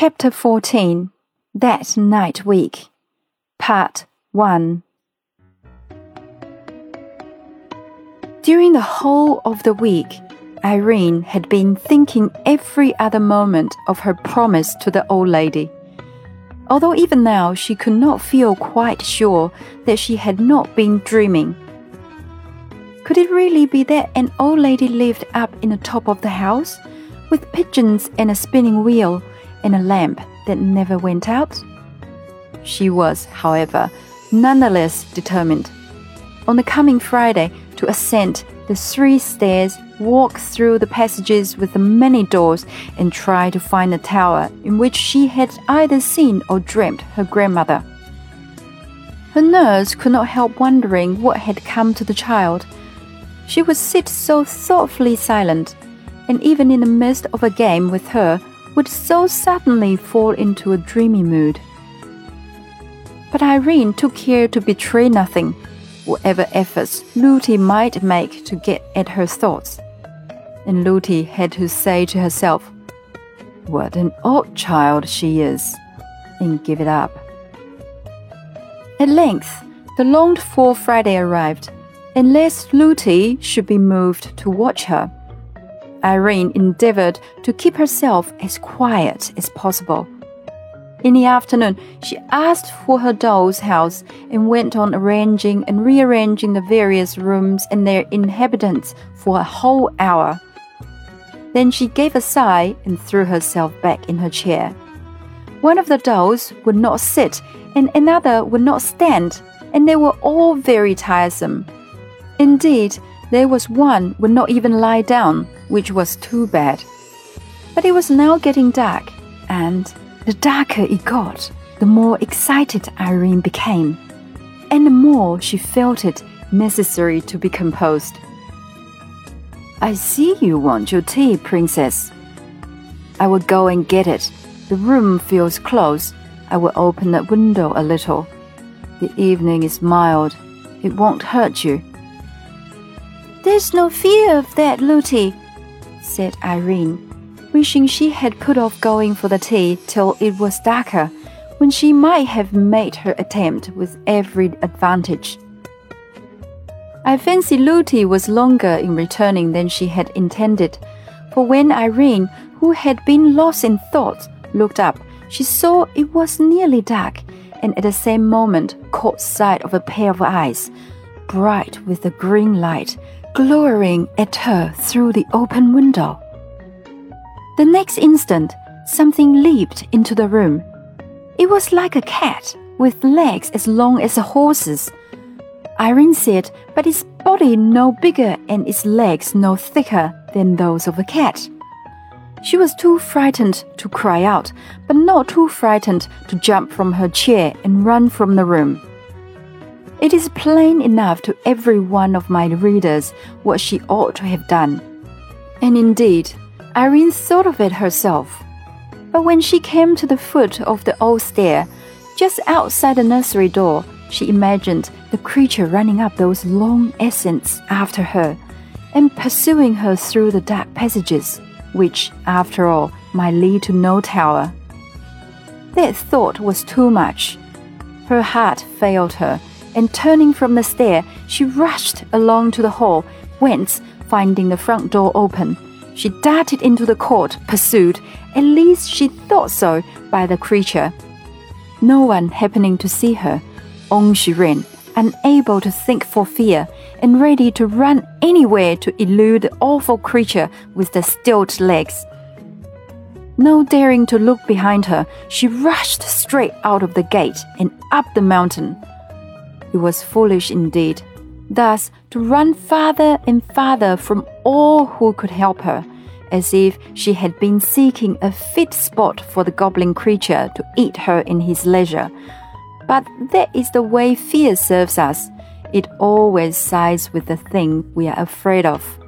Chapter 14 That Night Week, Part 1 During the whole of the week, Irene had been thinking every other moment of her promise to the old lady. Although even now she could not feel quite sure that she had not been dreaming. Could it really be that an old lady lived up in the top of the house, with pigeons and a spinning wheel? And a lamp that never went out? She was, however, nonetheless determined. On the coming Friday, to ascend the three stairs, walk through the passages with the many doors, and try to find the tower in which she had either seen or dreamt her grandmother. Her nurse could not help wondering what had come to the child. She would sit so thoughtfully silent, and even in the midst of a game with her, would so suddenly fall into a dreamy mood. But Irene took care to betray nothing, whatever efforts Lootie might make to get at her thoughts. And Lootie had to say to herself, What an odd child she is, and give it up. At length, the longed for Friday arrived, and lest Lootie should be moved to watch her, Irene endeavored to keep herself as quiet as possible. In the afternoon, she asked for her doll's house and went on arranging and rearranging the various rooms and their inhabitants for a whole hour. Then she gave a sigh and threw herself back in her chair. One of the dolls would not sit, and another would not stand, and they were all very tiresome. Indeed, there was one would not even lie down, which was too bad. But it was now getting dark, and the darker it got, the more excited Irene became, and the more she felt it necessary to be composed. I see you want your tea, Princess. I will go and get it. The room feels close. I will open that window a little. The evening is mild. It won't hurt you. There's no fear of that, Lootie, said Irene, wishing she had put off going for the tea till it was darker, when she might have made her attempt with every advantage. I fancy Lootie was longer in returning than she had intended, for when Irene, who had been lost in thought, looked up, she saw it was nearly dark, and at the same moment caught sight of a pair of eyes, bright with a green light, glowering at her through the open window. The next instant, something leaped into the room. It was like a cat with legs as long as a horse's. Irene said, but its body no bigger and its legs no thicker than those of a cat. She was too frightened to cry out, but not too frightened to jump from her chair and run from the room. It is plain enough to every one of my readers what she ought to have done. And indeed, Irene thought of it herself. But when she came to the foot of the old stair, just outside the nursery door, she imagined the creature running up those long ascents after her and pursuing her through the dark passages, which, after all, might lead to no tower. That thought was too much. Her heart failed her and turning from the stair, she rushed along to the hall, whence, finding the front door open, she darted into the court, pursued, at least she thought so, by the creature. No one happening to see her, on she ran, unable to think for fear, and ready to run anywhere to elude the awful creature with the stilt legs. No daring to look behind her, she rushed straight out of the gate and up the mountain. It was foolish indeed, thus to run farther and farther from all who could help her, as if she had been seeking a fit spot for the goblin creature to eat her in his leisure. But that is the way fear serves us. It always sides with the thing we are afraid of.